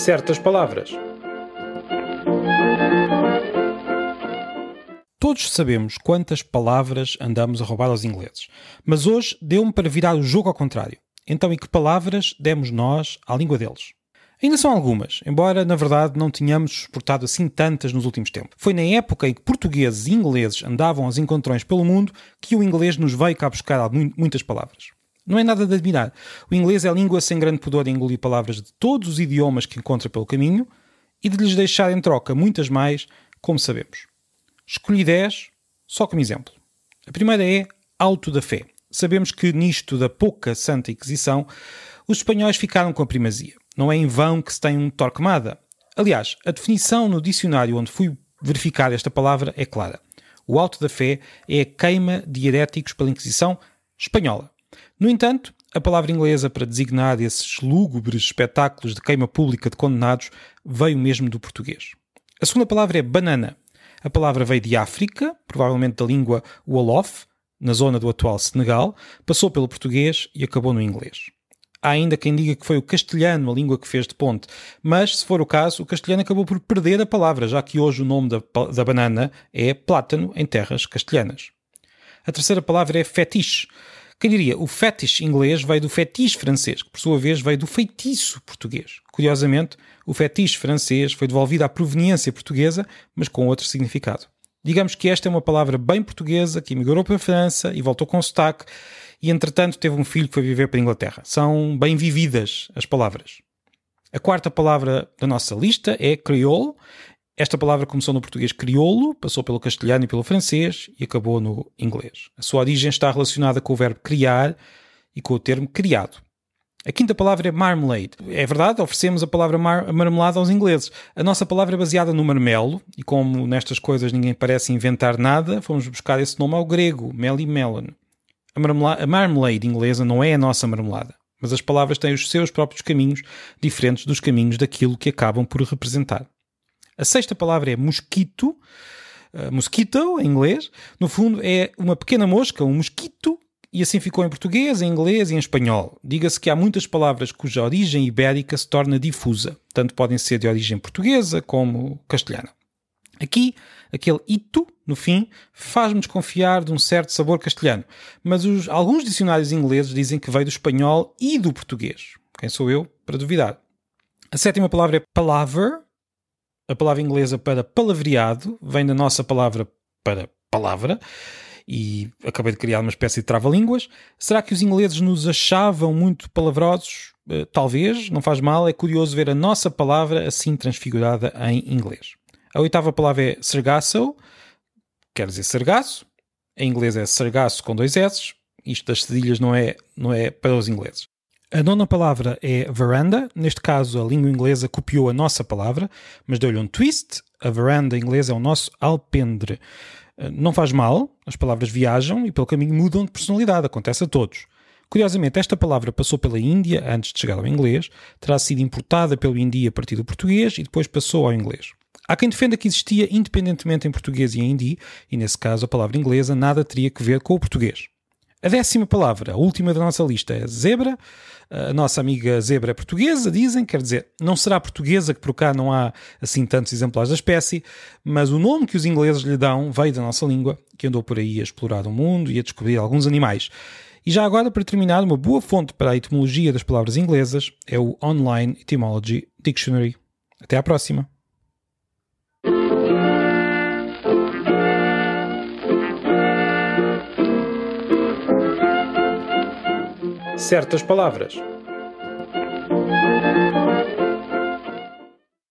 Certas palavras. Todos sabemos quantas palavras andamos a roubar aos ingleses, mas hoje deu-me para virar o jogo ao contrário. Então, e que palavras demos nós à língua deles? Ainda são algumas, embora na verdade não tenhamos exportado assim tantas nos últimos tempos. Foi na época em que portugueses e ingleses andavam aos encontrões pelo mundo que o inglês nos veio cá buscar muitas palavras. Não é nada de admirar. O inglês é a língua sem grande pudor de engolir palavras de todos os idiomas que encontra pelo caminho e de lhes deixar em troca muitas mais, como sabemos. Escolhi 10 só como exemplo. A primeira é auto da fé. Sabemos que nisto da pouca Santa Inquisição, os espanhóis ficaram com a primazia. Não é em vão que se tem um torquemada. Aliás, a definição no dicionário onde fui verificar esta palavra é clara. O auto da fé é a queima de heréticos pela Inquisição espanhola. No entanto, a palavra inglesa para designar esses lúgubres espetáculos de queima pública de condenados veio mesmo do português. A segunda palavra é banana. A palavra veio de África, provavelmente da língua Wolof, na zona do atual Senegal, passou pelo português e acabou no inglês. Há ainda quem diga que foi o castelhano a língua que fez de ponte, mas, se for o caso, o castelhano acabou por perder a palavra, já que hoje o nome da, da banana é plátano em terras castelhanas. A terceira palavra é fetiche. Quem diria, o fetiche inglês veio do fetiche francês, que por sua vez veio do feitiço português. Curiosamente, o fetiche francês foi devolvido à proveniência portuguesa, mas com outro significado. Digamos que esta é uma palavra bem portuguesa que emigrou para a França e voltou com sotaque e, entretanto, teve um filho que foi viver para a Inglaterra. São bem vividas as palavras. A quarta palavra da nossa lista é crioulo. Esta palavra começou no português crioulo, passou pelo castelhano e pelo francês e acabou no inglês. A sua origem está relacionada com o verbo criar e com o termo criado. A quinta palavra é marmalade. É verdade, oferecemos a palavra mar marmelada aos ingleses. A nossa palavra é baseada no marmelo, e como nestas coisas ninguém parece inventar nada, fomos buscar esse nome ao grego, melon. A, a marmalade inglesa não é a nossa marmelada, mas as palavras têm os seus próprios caminhos, diferentes dos caminhos daquilo que acabam por representar. A sexta palavra é mosquito, uh, mosquito em inglês. No fundo, é uma pequena mosca, um mosquito, e assim ficou em português, em inglês e em espanhol. Diga-se que há muitas palavras cuja origem ibérica se torna difusa, tanto podem ser de origem portuguesa como castelhana. Aqui, aquele ito, no fim, faz-me desconfiar de um certo sabor castelhano, mas os, alguns dicionários ingleses dizem que veio do espanhol e do português. Quem sou eu para duvidar? A sétima palavra é palaver. A palavra inglesa para palavreado vem da nossa palavra para palavra e acabei de criar uma espécie de trava-línguas. Será que os ingleses nos achavam muito palavrosos? Uh, talvez, não faz mal, é curioso ver a nossa palavra assim transfigurada em inglês. A oitava palavra é sergaço, quer dizer sergaço. Em inglês é sergaço com dois S. Isto das cedilhas não é, não é para os ingleses. A nona palavra é veranda. Neste caso, a língua inglesa copiou a nossa palavra, mas deu-lhe um twist. A veranda inglesa é o nosso alpendre. Eh, não faz mal, as palavras viajam e pelo caminho mudam de personalidade, acontece a todos. Curiosamente, esta palavra passou pela Índia antes de chegar ao inglês, terá sido importada pelo hindi a partir do português e depois passou ao inglês. Há quem defenda que existia independentemente em português e em hindi, e nesse caso a palavra inglesa nada teria que ver com o português. A décima palavra, a última da nossa lista, é zebra. A nossa amiga zebra é portuguesa, dizem, quer dizer, não será portuguesa, que por cá não há assim tantos exemplares da espécie, mas o nome que os ingleses lhe dão veio da nossa língua, que andou por aí a explorar o mundo e a descobrir alguns animais. E já agora, para terminar, uma boa fonte para a etimologia das palavras inglesas é o Online Etymology Dictionary. Até à próxima! Certas palavras.